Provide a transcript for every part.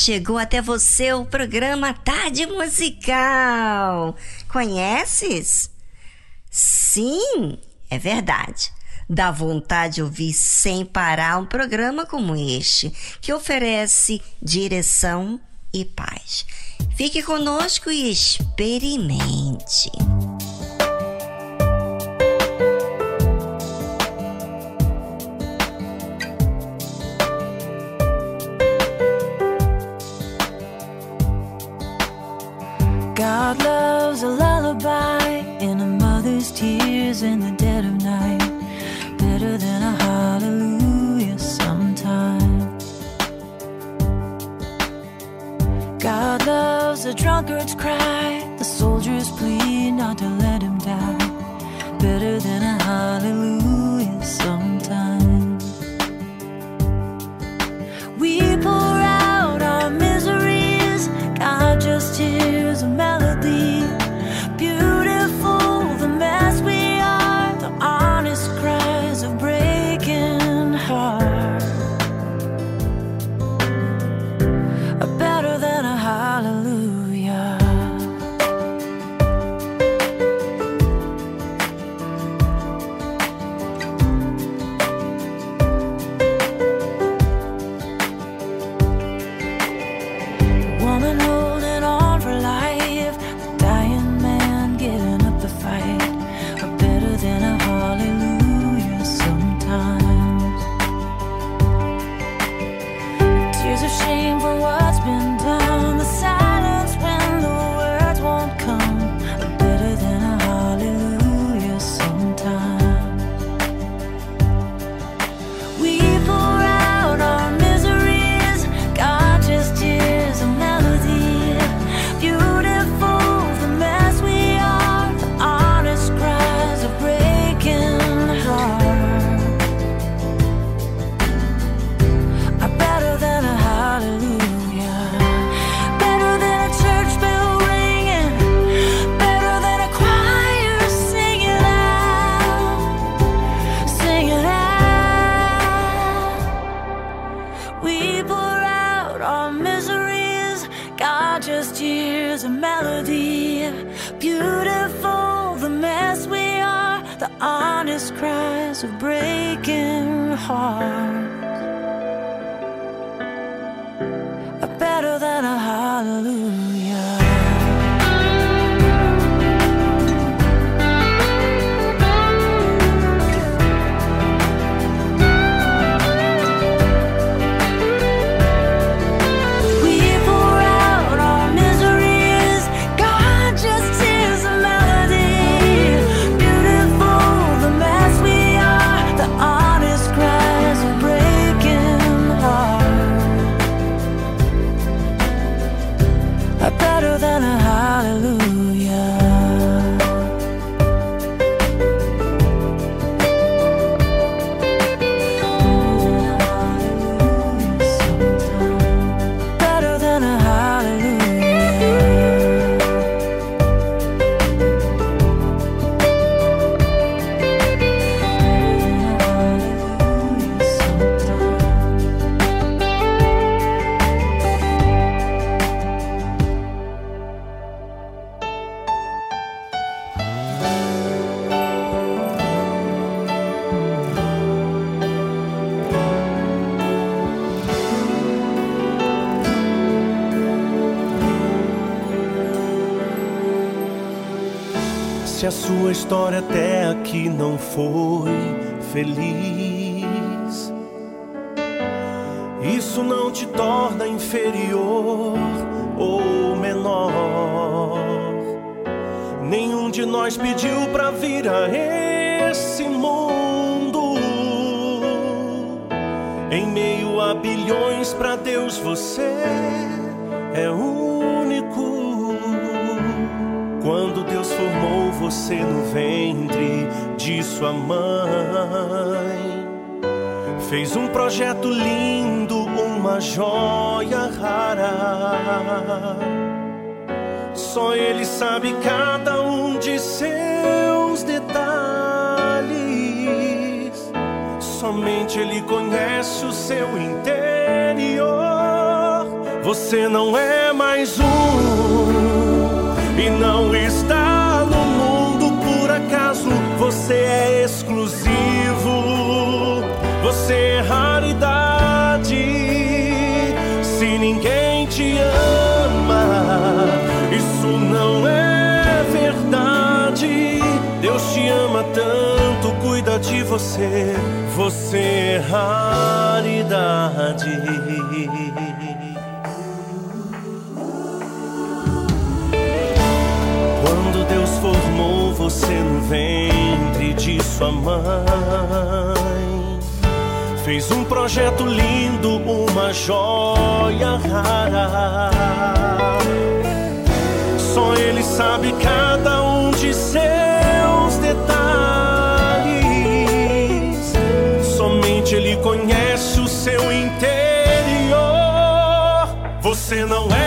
Chegou até você o programa Tarde Musical. Conheces? Sim, é verdade. Dá vontade de ouvir sem parar um programa como este, que oferece direção e paz. Fique conosco e experimente. História até aqui não foi feliz, isso não te torna inferior ou menor. Nenhum de nós pediu de sua mãe, fez um projeto lindo, uma joia rara. Só Ele sabe cada um de seus detalhes. Somente Ele conhece o seu interior. Você não é mais um e não está Você é exclusivo, você é raridade. Se ninguém te ama, isso não é verdade. Deus te ama tanto, cuida de você. Você é raridade. Você no ventre de sua mãe, fez um projeto lindo, uma joia rara. Só Ele sabe cada um de seus detalhes. Somente Ele conhece o seu interior. Você não é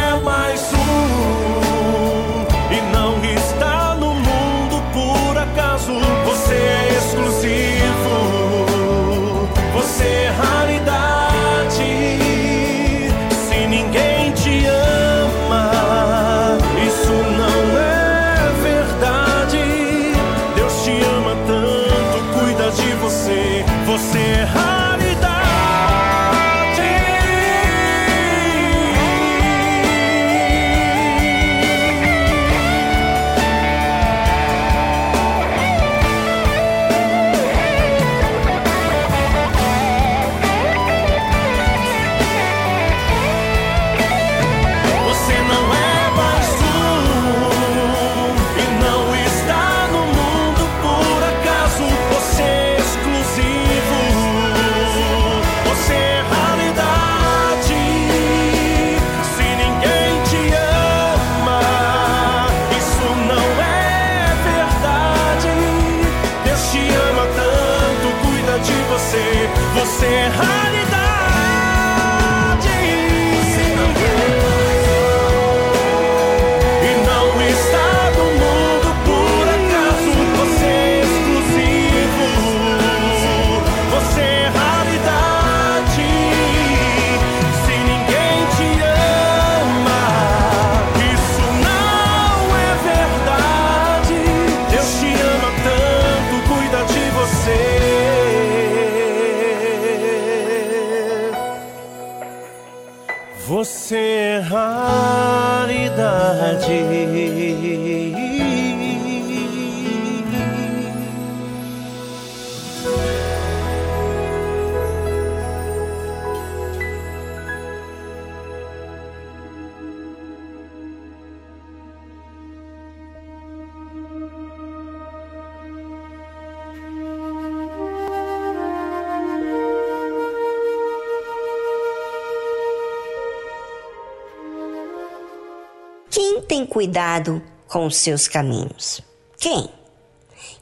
cuidado com os seus caminhos? Quem?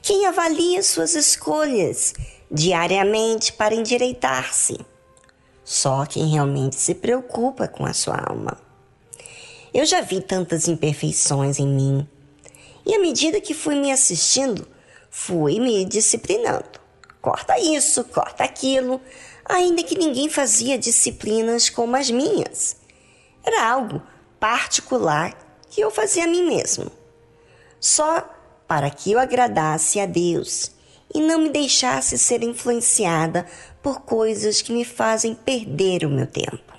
Quem avalia suas escolhas diariamente para endireitar-se? Só quem realmente se preocupa com a sua alma. Eu já vi tantas imperfeições em mim, e à medida que fui me assistindo, fui me disciplinando. Corta isso, corta aquilo, ainda que ninguém fazia disciplinas como as minhas. Era algo particular que eu fazia a mim mesmo, só para que eu agradasse a Deus e não me deixasse ser influenciada por coisas que me fazem perder o meu tempo.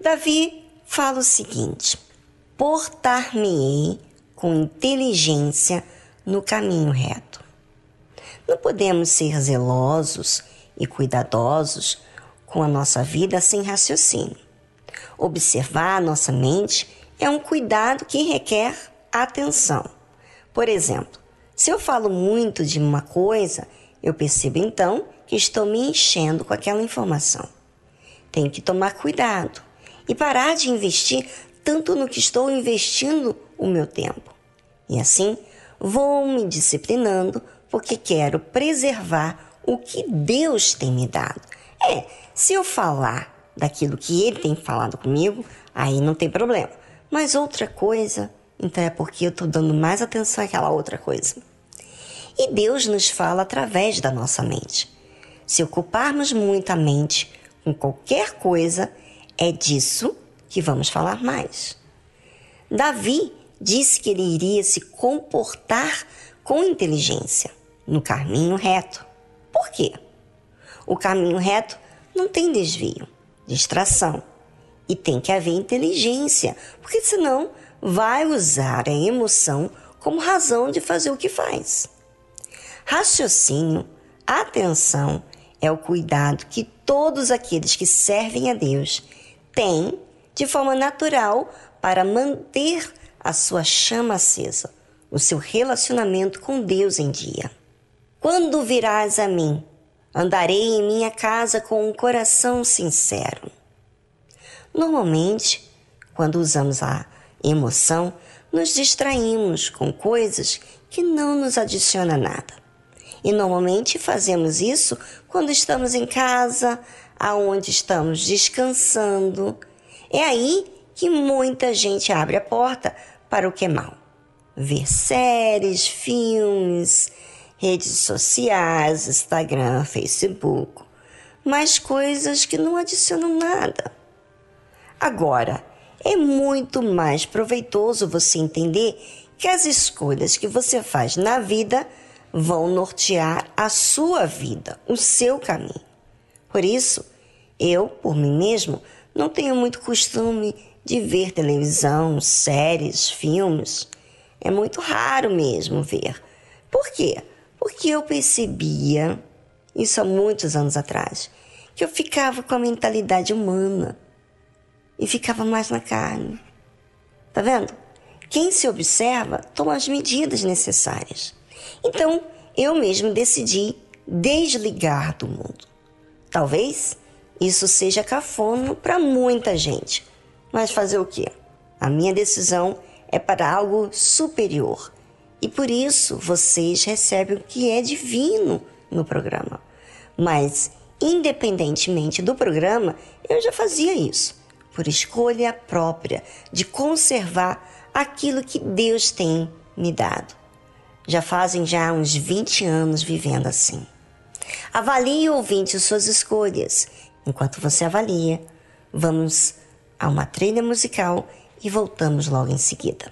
Davi fala o seguinte: portar-me-ei com inteligência no caminho reto. Não podemos ser zelosos e cuidadosos com a nossa vida sem raciocínio. Observar a nossa mente é um cuidado que requer atenção. Por exemplo, se eu falo muito de uma coisa, eu percebo então que estou me enchendo com aquela informação. Tenho que tomar cuidado e parar de investir tanto no que estou investindo o meu tempo. E assim, vou me disciplinando porque quero preservar o que Deus tem me dado. É, se eu falar daquilo que ele tem falado comigo, aí não tem problema. Mas outra coisa, então é porque eu estou dando mais atenção àquela outra coisa. E Deus nos fala através da nossa mente. Se ocuparmos muito a mente com qualquer coisa, é disso que vamos falar mais. Davi disse que ele iria se comportar com inteligência no caminho reto. Por quê? O caminho reto não tem desvio distração. E tem que haver inteligência, porque senão vai usar a emoção como razão de fazer o que faz. Raciocínio, atenção, é o cuidado que todos aqueles que servem a Deus têm de forma natural para manter a sua chama acesa, o seu relacionamento com Deus em dia. Quando virás a mim, Andarei em minha casa com um coração sincero. Normalmente, quando usamos a emoção, nos distraímos com coisas que não nos adicionam nada. E normalmente fazemos isso quando estamos em casa, aonde estamos descansando. É aí que muita gente abre a porta para o que é mal. Ver séries, filmes, redes sociais, Instagram, Facebook, mas coisas que não adicionam nada. Agora, é muito mais proveitoso você entender que as escolhas que você faz na vida vão nortear a sua vida, o seu caminho. Por isso, eu, por mim mesmo, não tenho muito costume de ver televisão, séries, filmes. É muito raro mesmo ver. Por quê? Porque eu percebia, isso há muitos anos atrás, que eu ficava com a mentalidade humana e ficava mais na carne. Tá vendo? Quem se observa toma as medidas necessárias. Então, eu mesmo decidi desligar do mundo. Talvez isso seja cafona para muita gente, mas fazer o quê? A minha decisão é para algo superior e por isso vocês recebem o que é divino no programa. Mas, independentemente do programa, eu já fazia isso, por escolha própria, de conservar aquilo que Deus tem me dado. Já fazem já uns 20 anos vivendo assim. Avalie, ouvinte, suas escolhas. Enquanto você avalia, vamos a uma trilha musical e voltamos logo em seguida.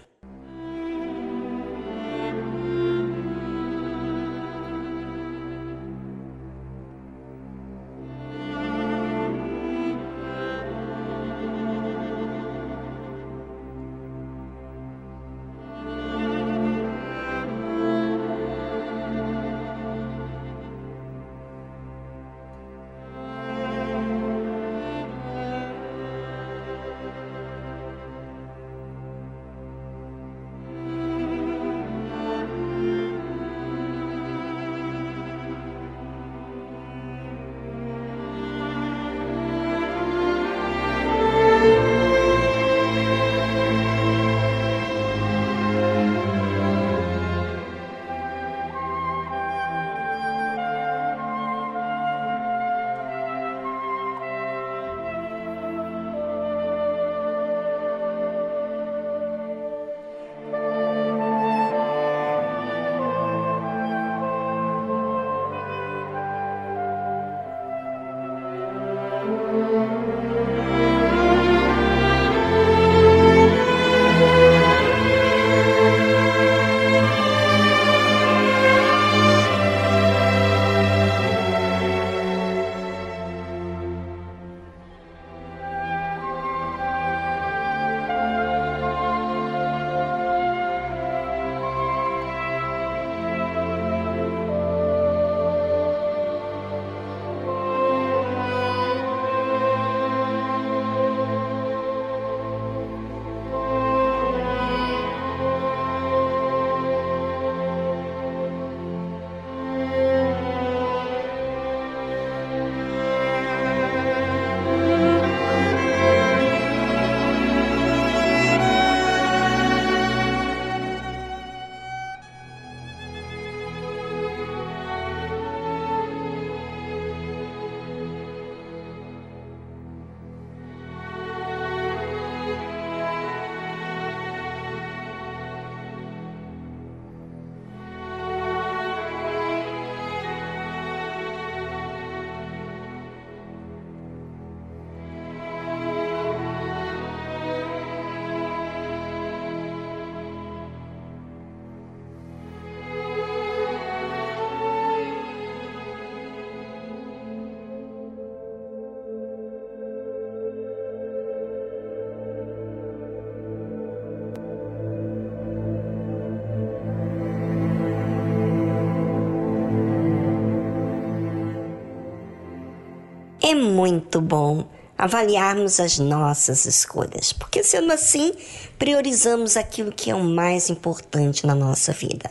É muito bom avaliarmos as nossas escolhas, porque sendo assim, priorizamos aquilo que é o mais importante na nossa vida.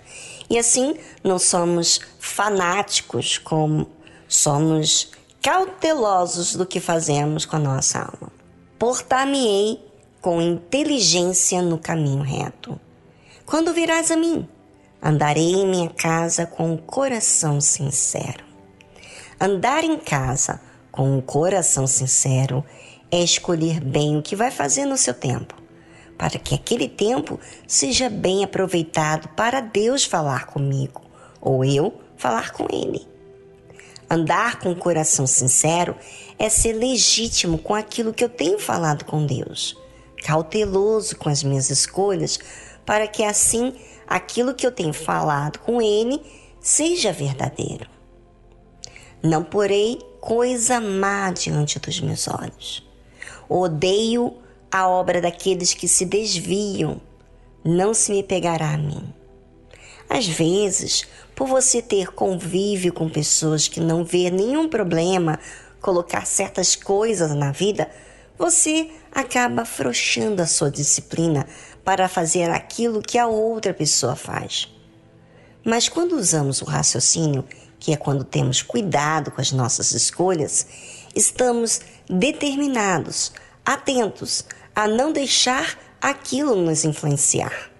E assim, não somos fanáticos como somos cautelosos do que fazemos com a nossa alma. Portar-me-ei com inteligência no caminho reto. Quando virás a mim, andarei em minha casa com o um coração sincero. Andar em casa com um coração sincero é escolher bem o que vai fazer no seu tempo, para que aquele tempo seja bem aproveitado para Deus falar comigo ou eu falar com Ele. Andar com o coração sincero é ser legítimo com aquilo que eu tenho falado com Deus, cauteloso com as minhas escolhas, para que assim aquilo que eu tenho falado com Ele seja verdadeiro. Não porei coisa má diante dos meus olhos. Odeio a obra daqueles que se desviam, não se me pegará a mim. Às vezes, por você ter convívio com pessoas que não vê nenhum problema colocar certas coisas na vida, você acaba afrouxando a sua disciplina para fazer aquilo que a outra pessoa faz. Mas quando usamos o raciocínio que é quando temos cuidado com as nossas escolhas, estamos determinados, atentos a não deixar aquilo nos influenciar.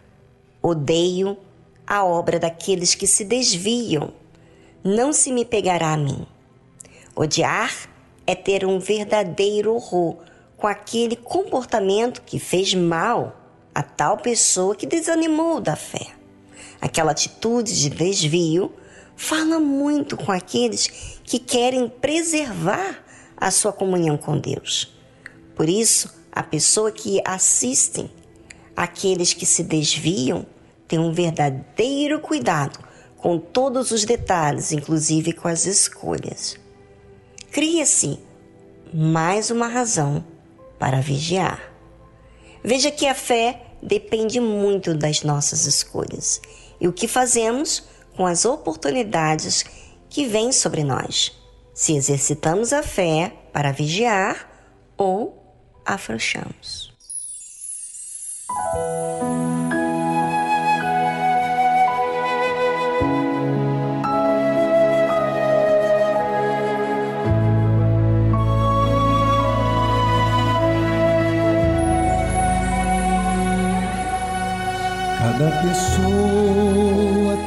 Odeio a obra daqueles que se desviam, não se me pegará a mim. Odiar é ter um verdadeiro horror com aquele comportamento que fez mal a tal pessoa que desanimou da fé. Aquela atitude de desvio fala muito com aqueles que querem preservar a sua comunhão com Deus. Por isso, a pessoa que assistem aqueles que se desviam tem um verdadeiro cuidado com todos os detalhes, inclusive com as escolhas. Cria-se mais uma razão para vigiar. Veja que a fé depende muito das nossas escolhas e o que fazemos com as oportunidades que vêm sobre nós, se exercitamos a fé para vigiar ou afrouxamos. Cada pessoa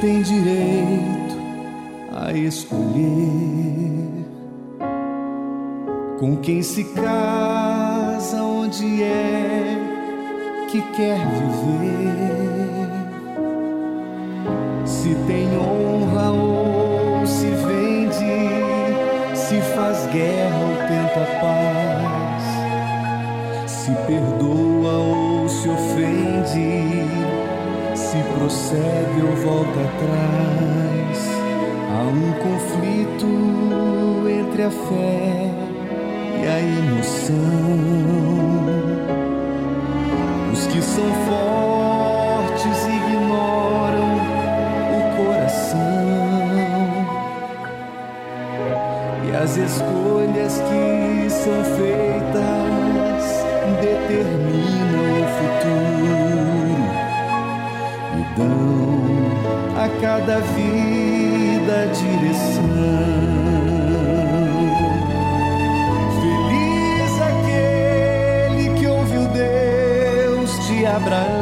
tem direito a escolher com quem se casa, onde é que quer viver. Se tem honra ou prossegue ou volta atrás. Há um conflito entre a fé e a emoção. Os que são fortes ignoram o coração e as escolhas que são feitas determinam o futuro dão a cada vida direção. Feliz aquele que ouviu Deus de Abraão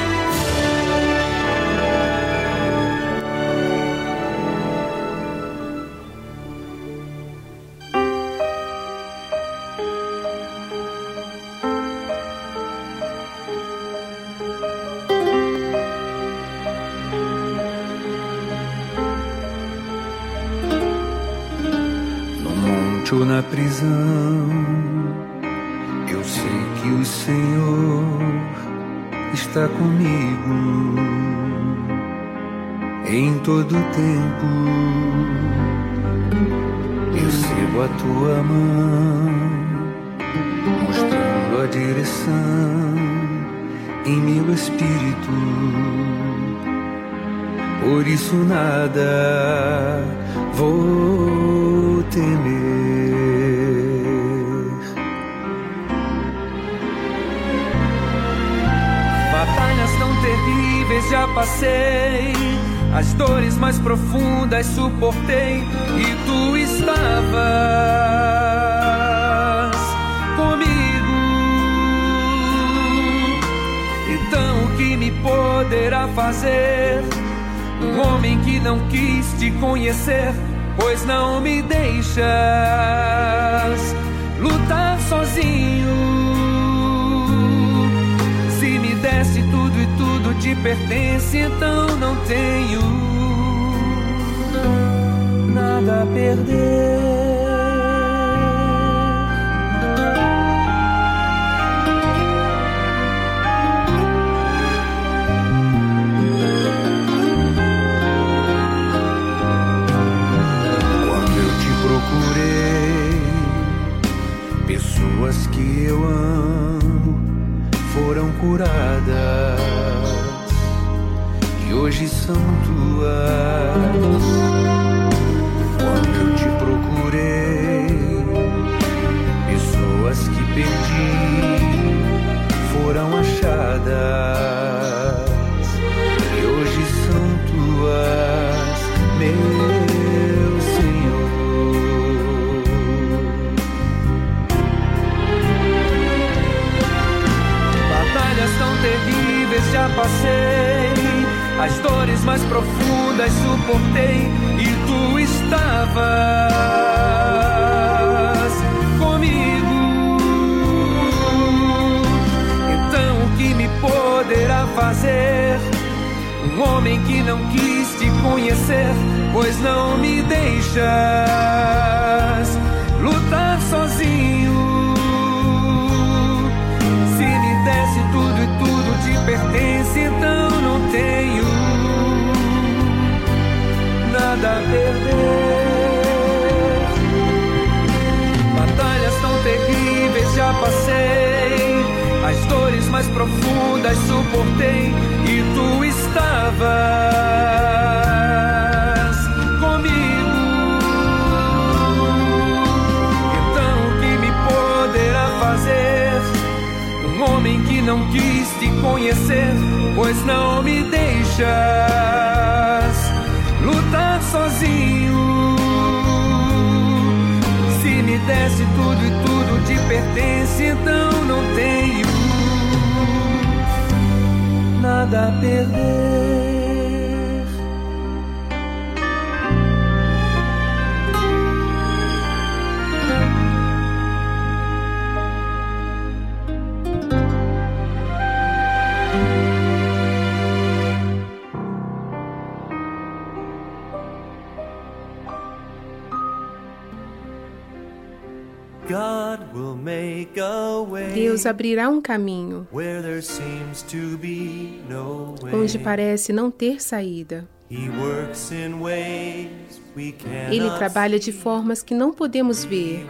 Isso nada vou temer. Batalhas tão terríveis já passei, as dores mais profundas suportei e tu estavas comigo. Então o que me poderá fazer? Um homem que não quis te conhecer, pois não me deixas lutar sozinho. Se me desse tudo e tudo te pertence, então não tenho nada a perder. Hoje as dores mais profundas suportei e tu estavas comigo. Então o que me poderá fazer? Um homem que não quis te conhecer, pois não me deixas lutar sozinho. Se me desse tudo e tudo te pertence, então não tenho nada a perder. Batalhas tão terríveis já passei, as dores mais profundas suportei e tu estavas comigo. Então o que me poderá fazer? Um homem que não quis te conhecer, pois não me deixas sozinho. Se me desse tudo e tudo te pertence, então não tenho nada a perder. Deus abrirá um caminho onde parece não ter saída. Ele trabalha de formas que não podemos ver.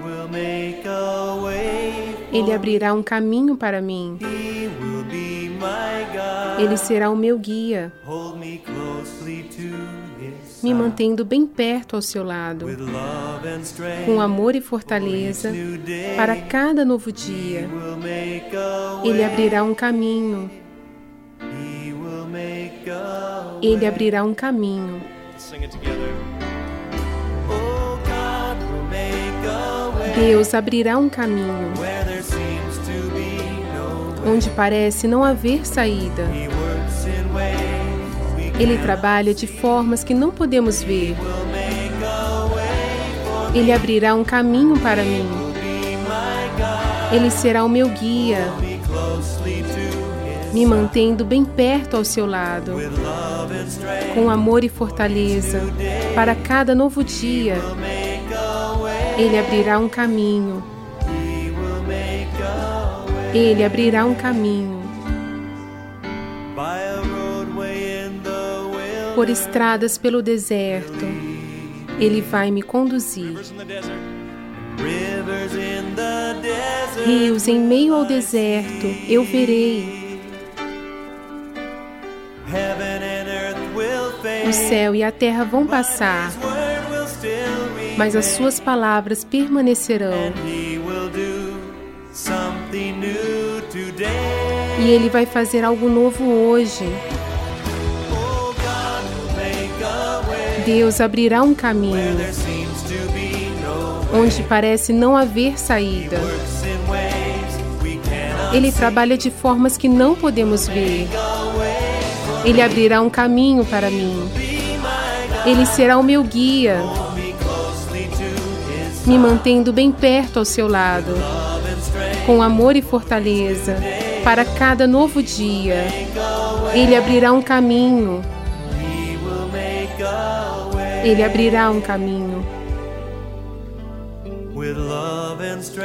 Ele abrirá um caminho para mim. Ele será o meu guia, Hold me mantendo bem perto ao seu lado, com amor e fortaleza para cada novo dia. Ele abrirá um caminho, ele abrirá um caminho. Oh, Deus abrirá um caminho. Onde parece não haver saída. Ele trabalha de formas que não podemos ver. Ele abrirá um caminho para mim. Ele será o meu guia, me mantendo bem perto ao seu lado, com amor e fortaleza para cada novo dia. Ele abrirá um caminho. Ele abrirá um caminho por estradas pelo deserto. Ele vai me conduzir. Rios em meio ao deserto eu verei. O céu e a terra vão passar, mas as suas palavras permanecerão. E ele vai fazer algo novo hoje. Deus abrirá um caminho onde parece não haver saída. Ele trabalha de formas que não podemos ver. Ele abrirá um caminho para mim. Ele será o meu guia, me mantendo bem perto ao seu lado, com amor e fortaleza, para cada novo dia. Ele abrirá um caminho, ele abrirá um caminho,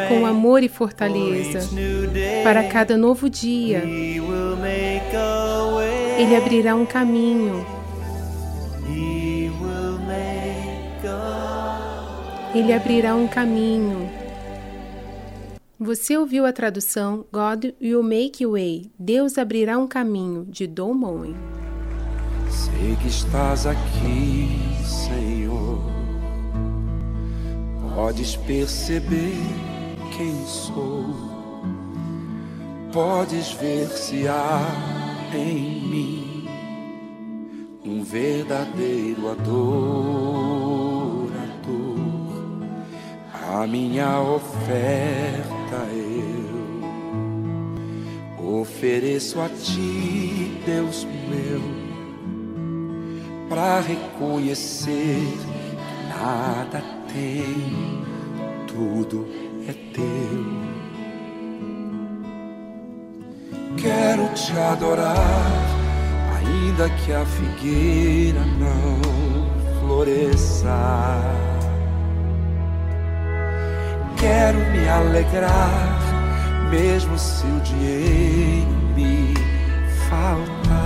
com amor e for fortaleza, para cada novo dia. Ele abrirá um caminho, ele abrirá um caminho. Você ouviu a tradução God will make a way, Deus abrirá um caminho, de Don Moen. Sei que estás aqui, Senhor. Podes perceber quem sou. Podes ver se há em mim um verdadeiro adorador. A minha oferta eu ofereço a ti, Deus meu para reconhecer que nada tem, tudo é teu. Quero te adorar, ainda que a figueira não floresça. Quero me alegrar, mesmo se o dinheiro me faltar.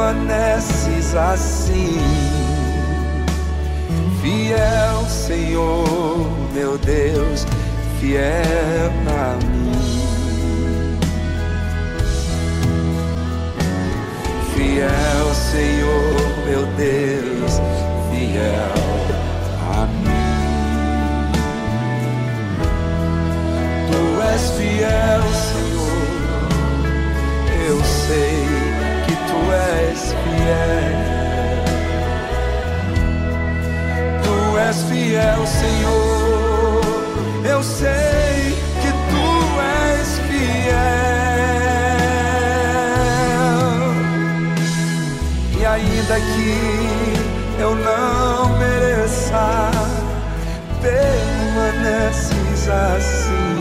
Permaneces assim. Fiel, Senhor, meu Deus, fiel a mim. Fiel, Senhor, meu Deus, fiel a mim. Tu és fiel, eu não mereça, permaneces assim.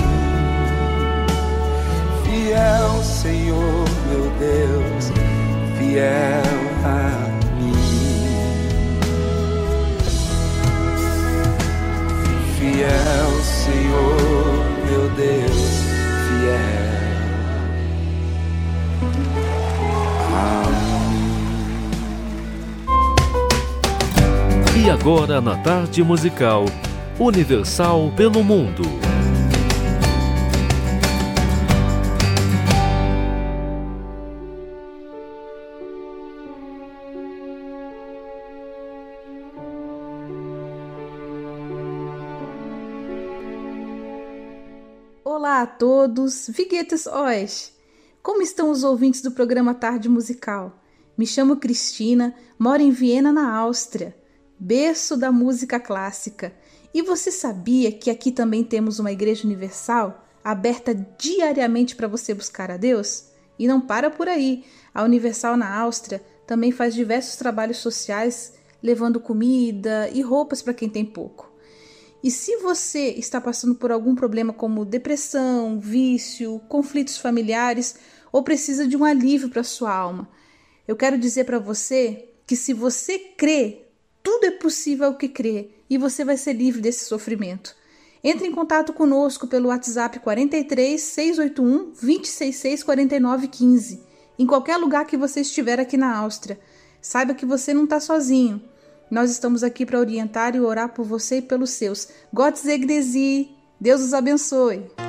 Fiel, Senhor, meu Deus, fiel a mim. Fiel, Senhor, meu Deus, E agora na tarde musical Universal pelo Mundo. Olá a todos, Viguetes Oes! Como estão os ouvintes do programa Tarde Musical? Me chamo Cristina, moro em Viena, na Áustria, berço da música clássica. E você sabia que aqui também temos uma igreja universal aberta diariamente para você buscar a Deus? E não para por aí. A Universal na Áustria também faz diversos trabalhos sociais, levando comida e roupas para quem tem pouco. E se você está passando por algum problema como depressão, vício, conflitos familiares ou precisa de um alívio para sua alma, eu quero dizer para você que se você crê, tudo é possível ao que crê e você vai ser livre desse sofrimento. Entre em contato conosco pelo WhatsApp 43 681 266 49 15, em qualquer lugar que você estiver aqui na Áustria. Saiba que você não está sozinho. Nós estamos aqui para orientar e orar por você e pelos seus. Gott segne. Deus os abençoe.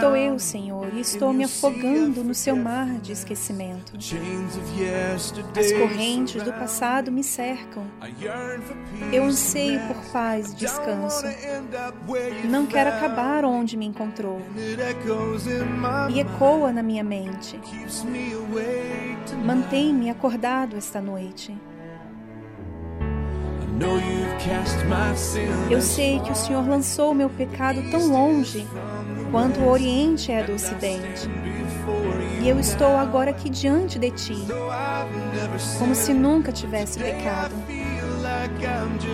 Estou eu, Senhor, e estou me afogando no seu mar de esquecimento. As correntes do passado me cercam. Eu anseio por paz e descanso. Não quero acabar onde me encontrou. E ecoa na minha mente. Mantém-me acordado esta noite. Eu sei que o Senhor lançou meu pecado tão longe quanto o Oriente é do Ocidente. E eu estou agora aqui diante de ti, como se nunca tivesse pecado.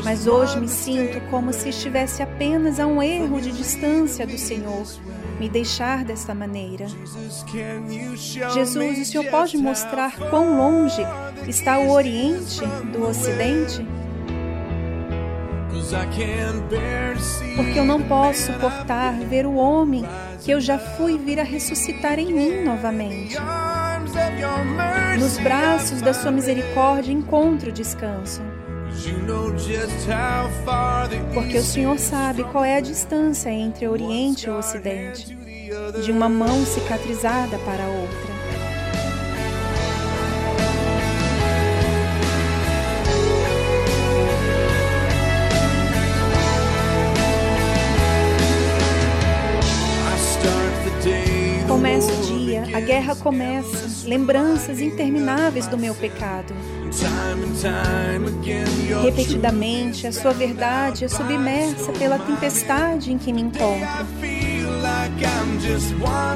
Mas hoje me sinto como se estivesse apenas a um erro de distância do Senhor, me deixar desta maneira. Jesus, o Senhor pode mostrar quão longe está o Oriente do Ocidente? Porque eu não posso suportar ver o homem que eu já fui vir a ressuscitar em mim novamente. Nos braços da sua misericórdia encontro descanso. Porque o Senhor sabe qual é a distância entre o Oriente e Ocidente, de uma mão cicatrizada para a outra. Dia, a guerra começa, lembranças intermináveis do meu pecado. Repetidamente, a sua verdade é submersa pela tempestade em que me encontro.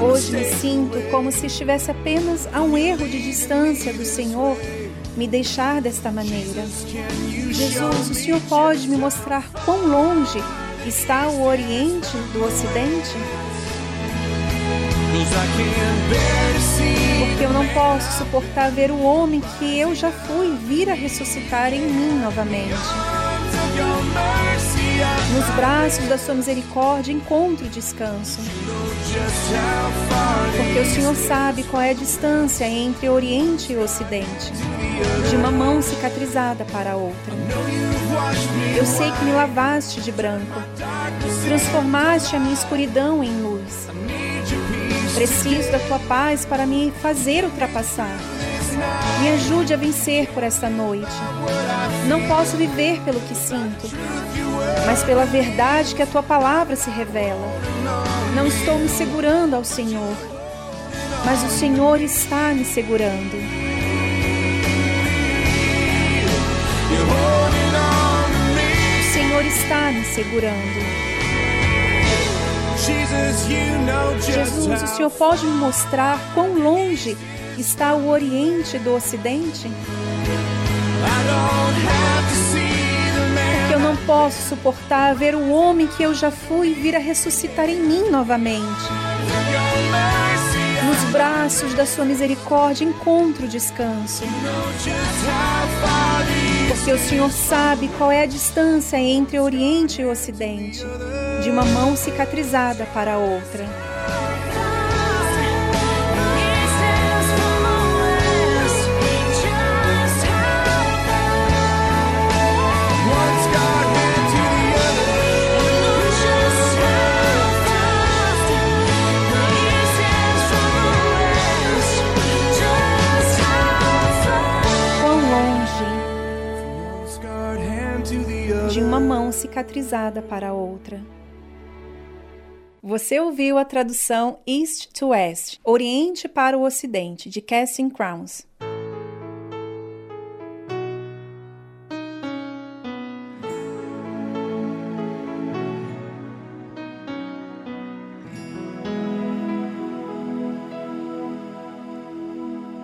Hoje me sinto como se estivesse apenas a um erro de distância do Senhor me deixar desta maneira. Jesus, o Senhor pode me mostrar quão longe está o Oriente do Ocidente? Porque eu não posso suportar ver o homem que eu já fui vir a ressuscitar em mim novamente. Nos braços da sua misericórdia encontro descanso. Porque o Senhor sabe qual é a distância entre Oriente e Ocidente, de uma mão cicatrizada para a outra. Eu sei que me lavaste de branco, transformaste a minha escuridão em luz. Preciso da tua paz para me fazer ultrapassar. Me ajude a vencer por esta noite. Não posso viver pelo que sinto, mas pela verdade que a tua palavra se revela. Não estou me segurando ao Senhor, mas o Senhor está me segurando. O Senhor está me segurando. Jesus, o Senhor pode me mostrar quão longe está o Oriente do Ocidente? Porque eu não posso suportar ver o homem que eu já fui vir a ressuscitar em mim novamente. Nos braços da sua misericórdia encontro descanso. Porque o Senhor sabe qual é a distância entre o Oriente e o Ocidente de uma mão cicatrizada para outra. Quão longe de uma mão cicatrizada para a outra. Você ouviu a tradução East to West, Oriente para o Ocidente, de Casting Crowns.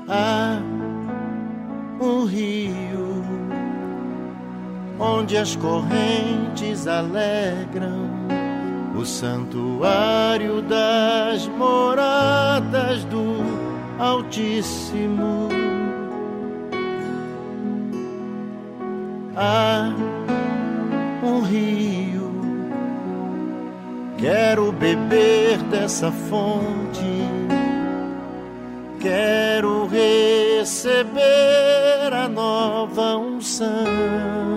Há rio onde as correntes alegram o santuário das moradas do Altíssimo. Há um rio, quero beber dessa fonte, quero receber a nova unção.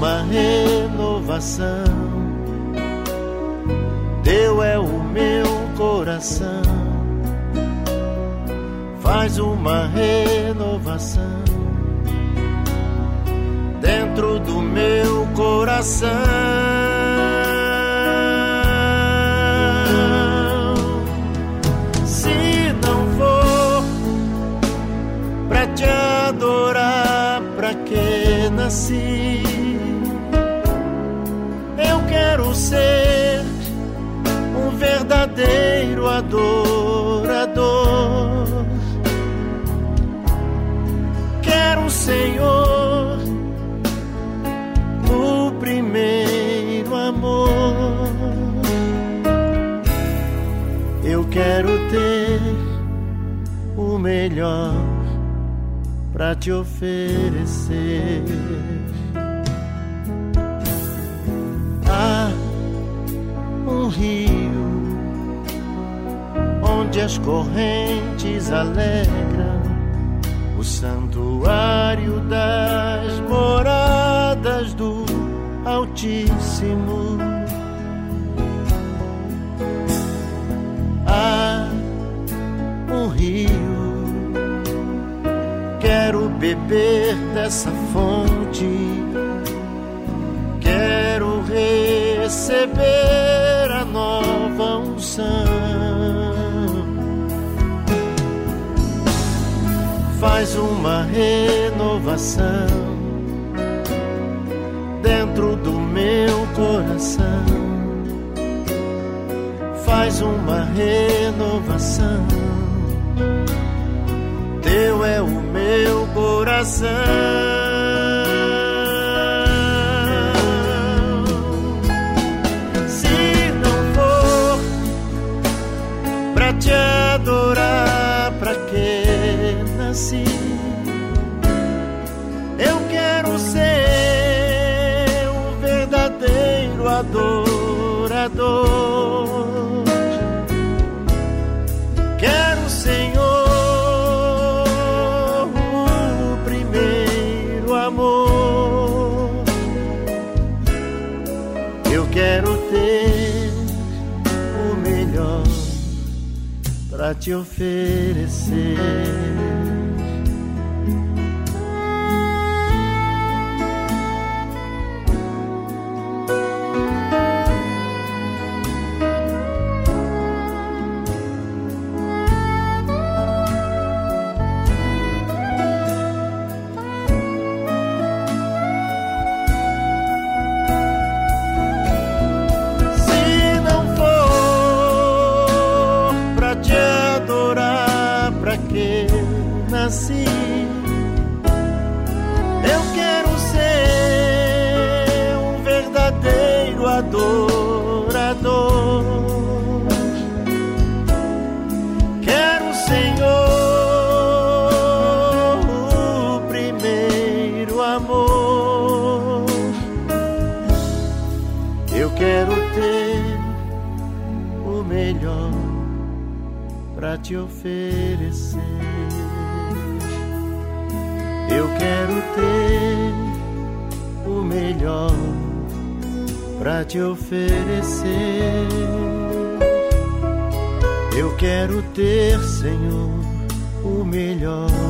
Uma renovação. Teu é o meu coração, faz uma renovação dentro do meu coração. Se não for pra te adorar, pra que nasci? Ser um verdadeiro adorador. Quero, Senhor, o primeiro amor. Eu quero ter o melhor para te oferecer. Um rio onde as correntes alegram o santuário das moradas do Altíssimo. Há um rio, quero beber dessa fonte, quero receber nova unção. faz uma renovação dentro do meu coração. Faz uma renovação. Teu é o meu coração. Te oferecer. Te oferecer. Eu quero ter o melhor para te oferecer. Eu quero ter, Senhor, o melhor.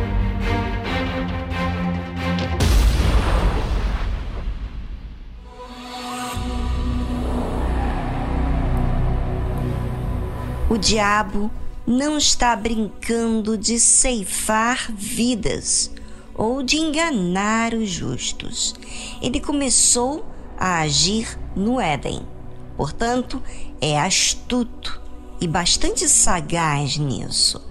O diabo não está brincando de ceifar vidas ou de enganar os justos. Ele começou a agir no Éden. Portanto, é astuto e bastante sagaz nisso.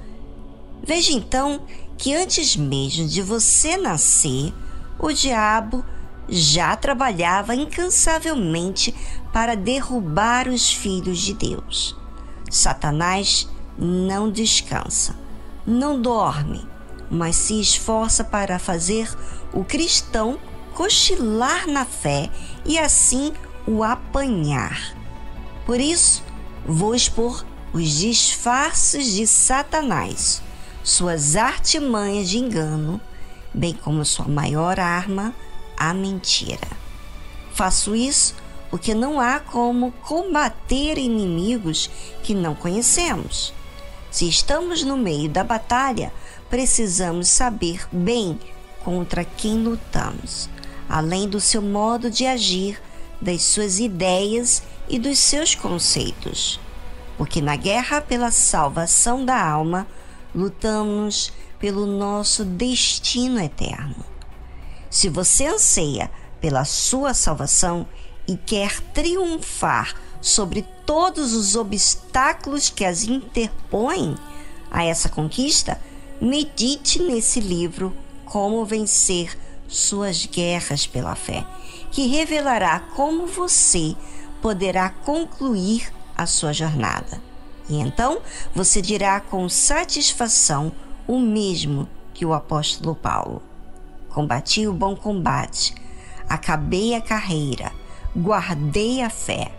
Veja então que antes mesmo de você nascer, o diabo já trabalhava incansavelmente para derrubar os filhos de Deus. Satanás não descansa, não dorme, mas se esforça para fazer o cristão cochilar na fé e assim o apanhar. Por isso, vou expor os disfarces de Satanás, suas artimanhas de engano, bem como sua maior arma, a mentira. Faço isso porque não há como combater inimigos que não conhecemos. Se estamos no meio da batalha, precisamos saber bem contra quem lutamos, além do seu modo de agir, das suas ideias e dos seus conceitos. Porque na guerra pela salvação da alma, lutamos pelo nosso destino eterno. Se você anseia pela sua salvação e quer triunfar sobre todos os obstáculos que as interpõem a essa conquista, medite nesse livro Como Vencer Suas Guerras pela Fé, que revelará como você poderá concluir a sua jornada. E então você dirá com satisfação o mesmo que o apóstolo Paulo: Combati o bom combate, acabei a carreira, guardei a fé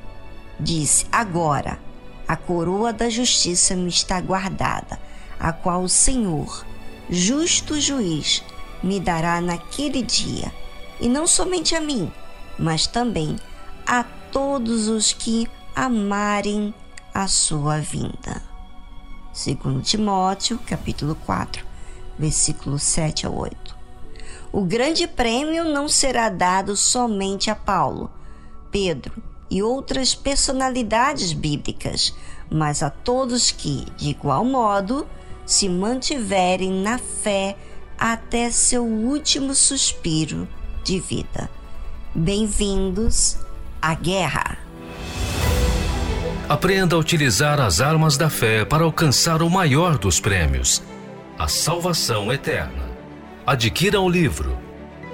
disse: Agora a coroa da justiça me está guardada, a qual o Senhor, justo juiz, me dará naquele dia, e não somente a mim, mas também a todos os que amarem a sua vinda. Segundo Timóteo, capítulo 4, versículo 7 a 8. O grande prêmio não será dado somente a Paulo, Pedro, e outras personalidades bíblicas, mas a todos que, de igual modo, se mantiverem na fé até seu último suspiro de vida. Bem-vindos à guerra. Aprenda a utilizar as armas da fé para alcançar o maior dos prêmios, a salvação eterna. Adquira o livro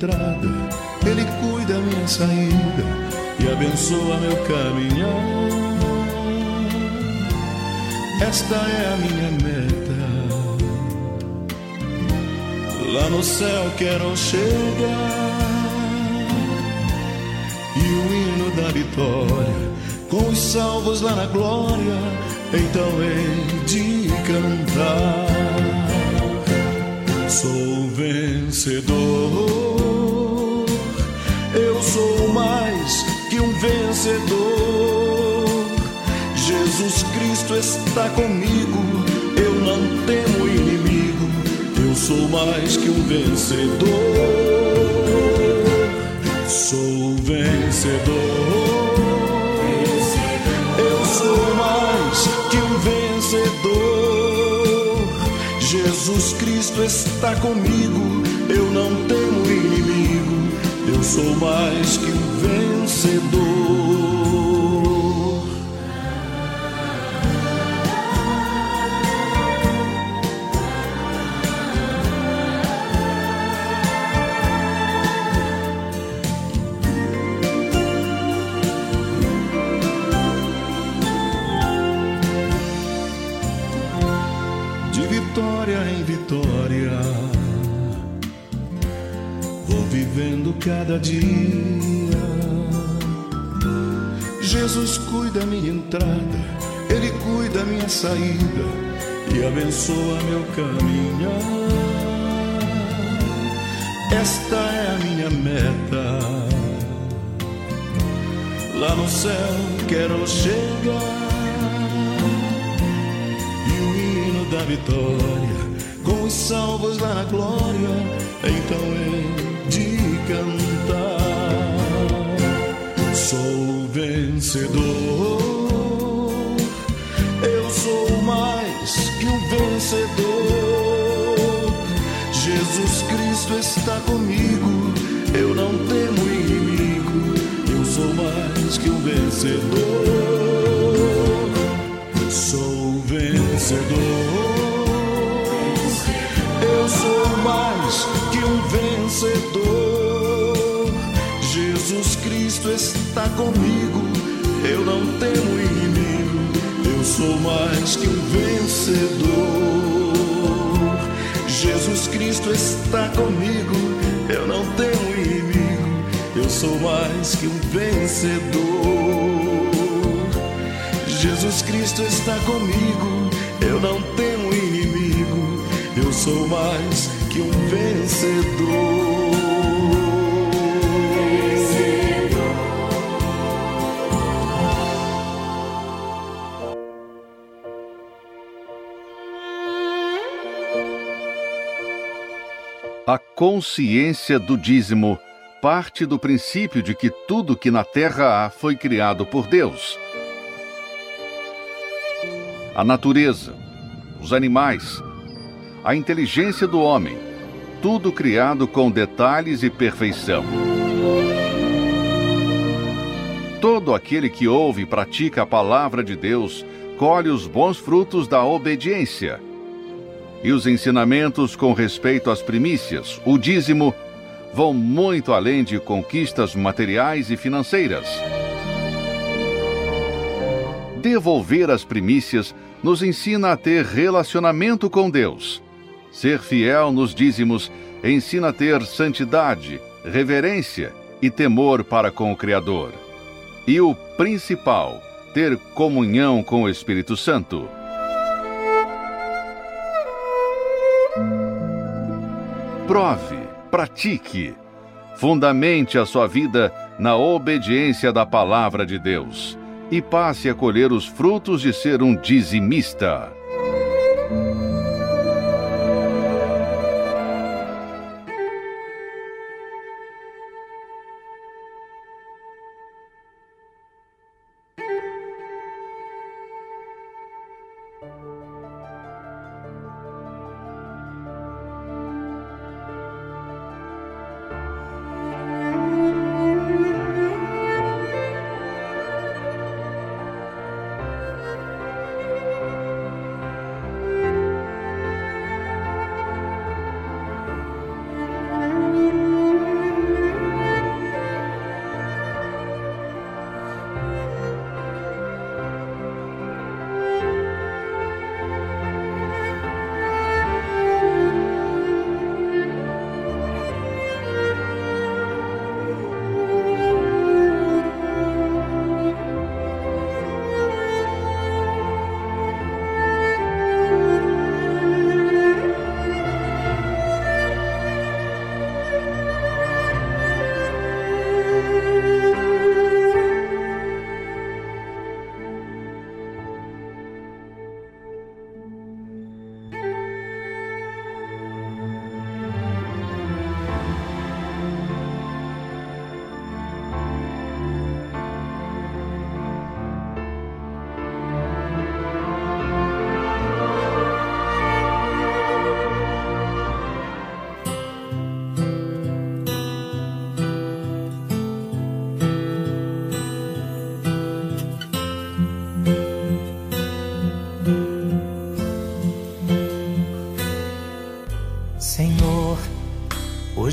entrada, Ele cuida minha saída e abençoa meu caminhar. Esta é a minha meta. Lá no céu quero chegar e o hino da vitória com os salvos lá na glória. Então hei de cantar. Vencedor, eu sou mais que um vencedor. Jesus Cristo está comigo, eu não temo inimigo, eu sou mais que um vencedor. Sou vencedor, eu sou mais que um vencedor. Jesus Cristo está comigo, eu não temo inimigo, eu sou mais que um vencedor. Vitória com os salvos lá na glória. Então hei de cantar. Sou vencedor, eu sou mais que um vencedor. Jesus Cristo está comigo, eu não temo inimigo, eu sou mais que um vencedor. Sou vencedor. Mais que um vencedor. Jesus Cristo está comigo. Eu não temo inimigo. Eu sou mais que um vencedor. Jesus Cristo está comigo. Eu não temo inimigo. Eu sou mais que um vencedor. Jesus Cristo está comigo, eu não temo inimigo, eu sou mais que um vencedor. A consciência do dízimo parte do princípio de que tudo que na terra há foi criado por Deus. A natureza, os animais, a inteligência do homem, tudo criado com detalhes e perfeição. Todo aquele que ouve e pratica a palavra de Deus colhe os bons frutos da obediência. E os ensinamentos com respeito às primícias, o dízimo, vão muito além de conquistas materiais e financeiras. Devolver as primícias nos ensina a ter relacionamento com Deus. Ser fiel nos dízimos ensina a ter santidade, reverência e temor para com o Criador. E o principal, ter comunhão com o Espírito Santo. Prove, pratique, fundamente a sua vida na obediência da palavra de Deus e passe a colher os frutos de ser um dizimista.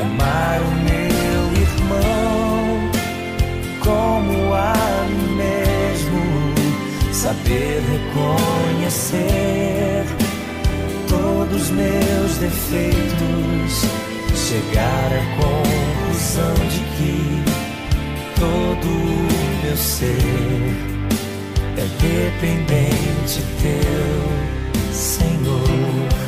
amar o meu irmão como a mim mesmo. Saber reconhecer todos os meus defeitos chegar à conclusão de que todo o meu ser é dependente teu, Senhor.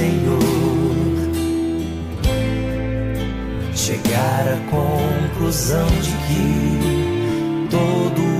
Senhor. Chegar à conclusão de que todo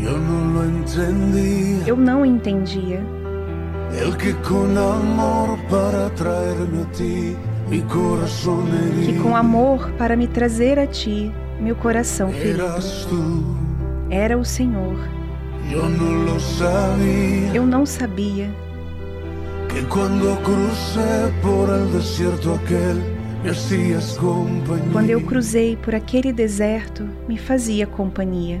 Yo no lo entendía. Eu não entendia. El que con amor para traerme a ti, mi corazón que com amor para me trazer a ti, meu coração ferido. Era o Senhor. yo no lo sabía. Eu não sabia Que cuando crucé por el desierto aquel, me hacías compañía. quando eu cruzei por aquele deserto, me fazia companhia.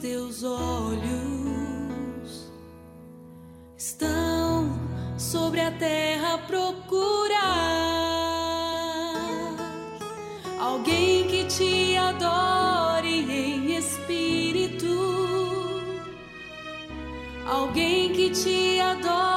Teus olhos estão sobre a terra procurar. Alguém que te adore em espírito, alguém que te adore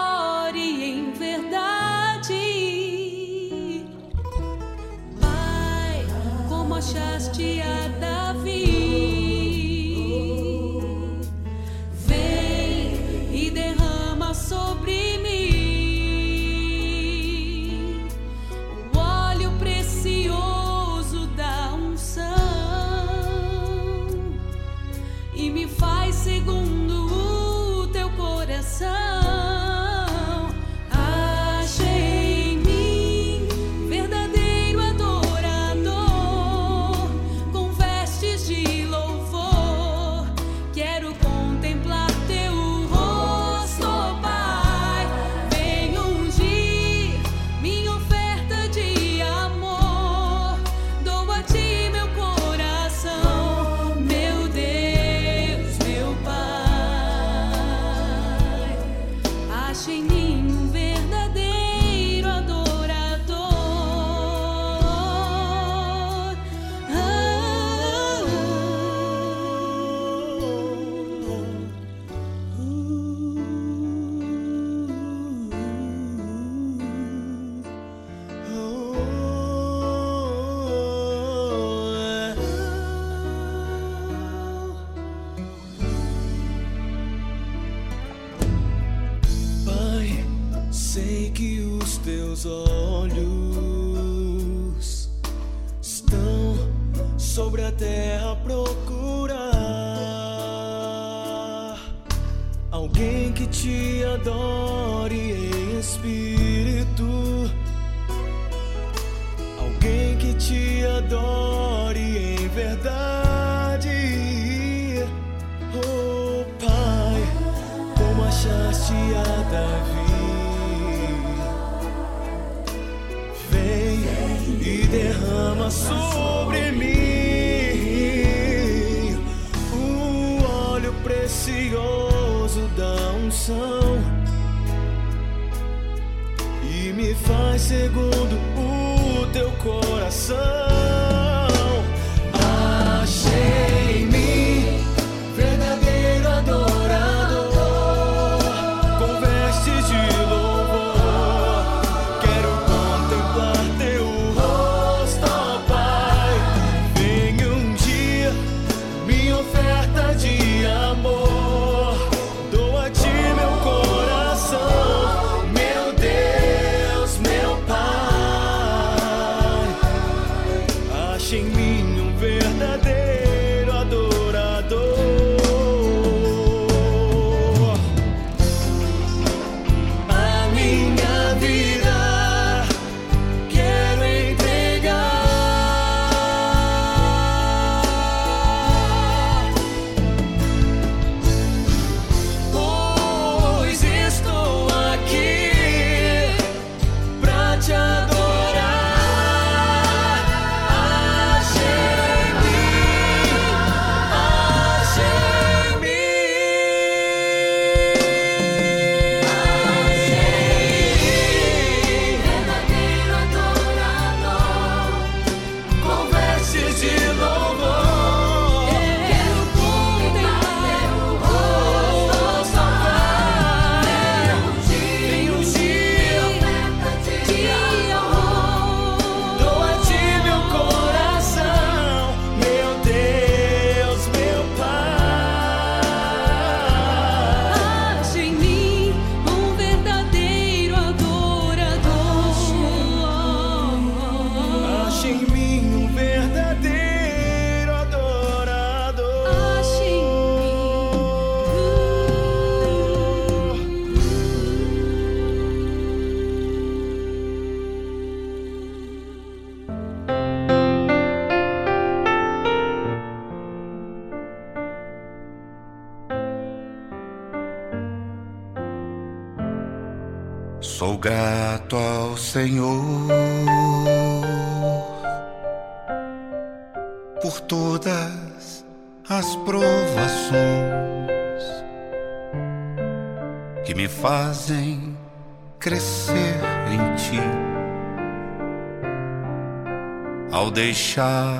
shot.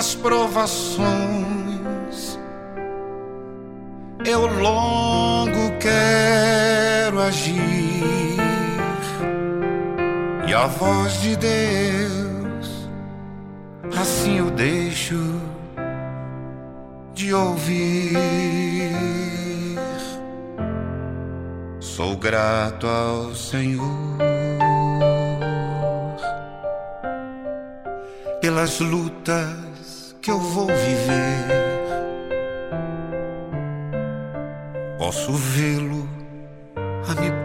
nas provações, eu longo quero agir, e a voz de Deus, assim eu deixo de ouvir. Sou grato ao Senhor. pelas lutas que eu vou viver. Posso vê-lo a me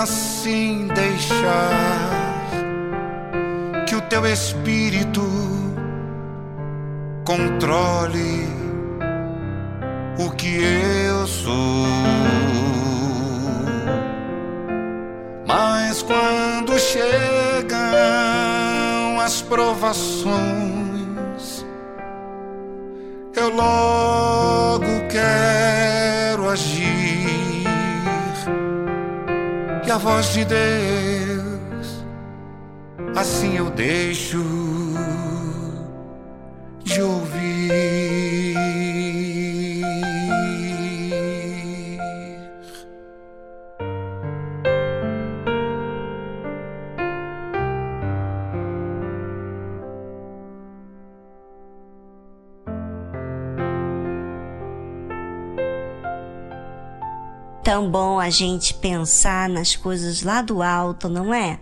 assim deixar que o teu espírito controle o que eu sou. Mas quando chegam as provações, eu logo quero agir a voz de Deus, assim eu deixo de ouvir. Tão bom a gente pensar nas coisas lá do alto, não é?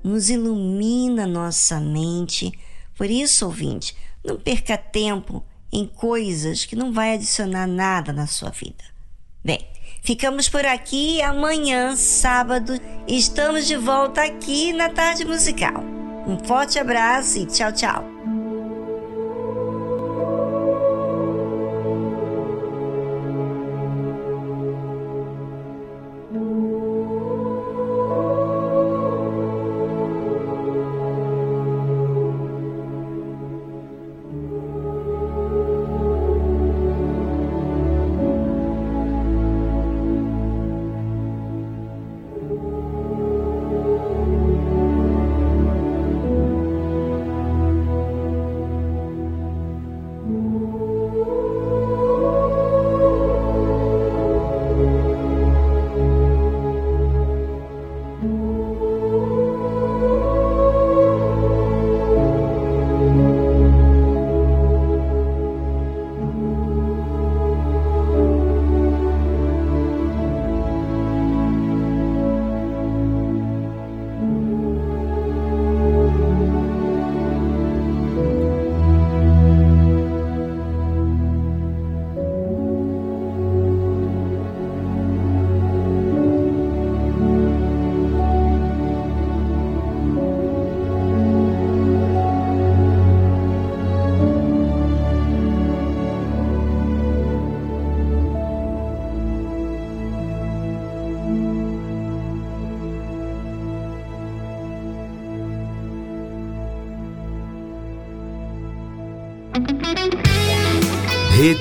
Nos ilumina nossa mente. Por isso, ouvinte, não perca tempo em coisas que não vai adicionar nada na sua vida. Bem, ficamos por aqui amanhã, sábado, estamos de volta aqui na Tarde Musical. Um forte abraço e tchau, tchau.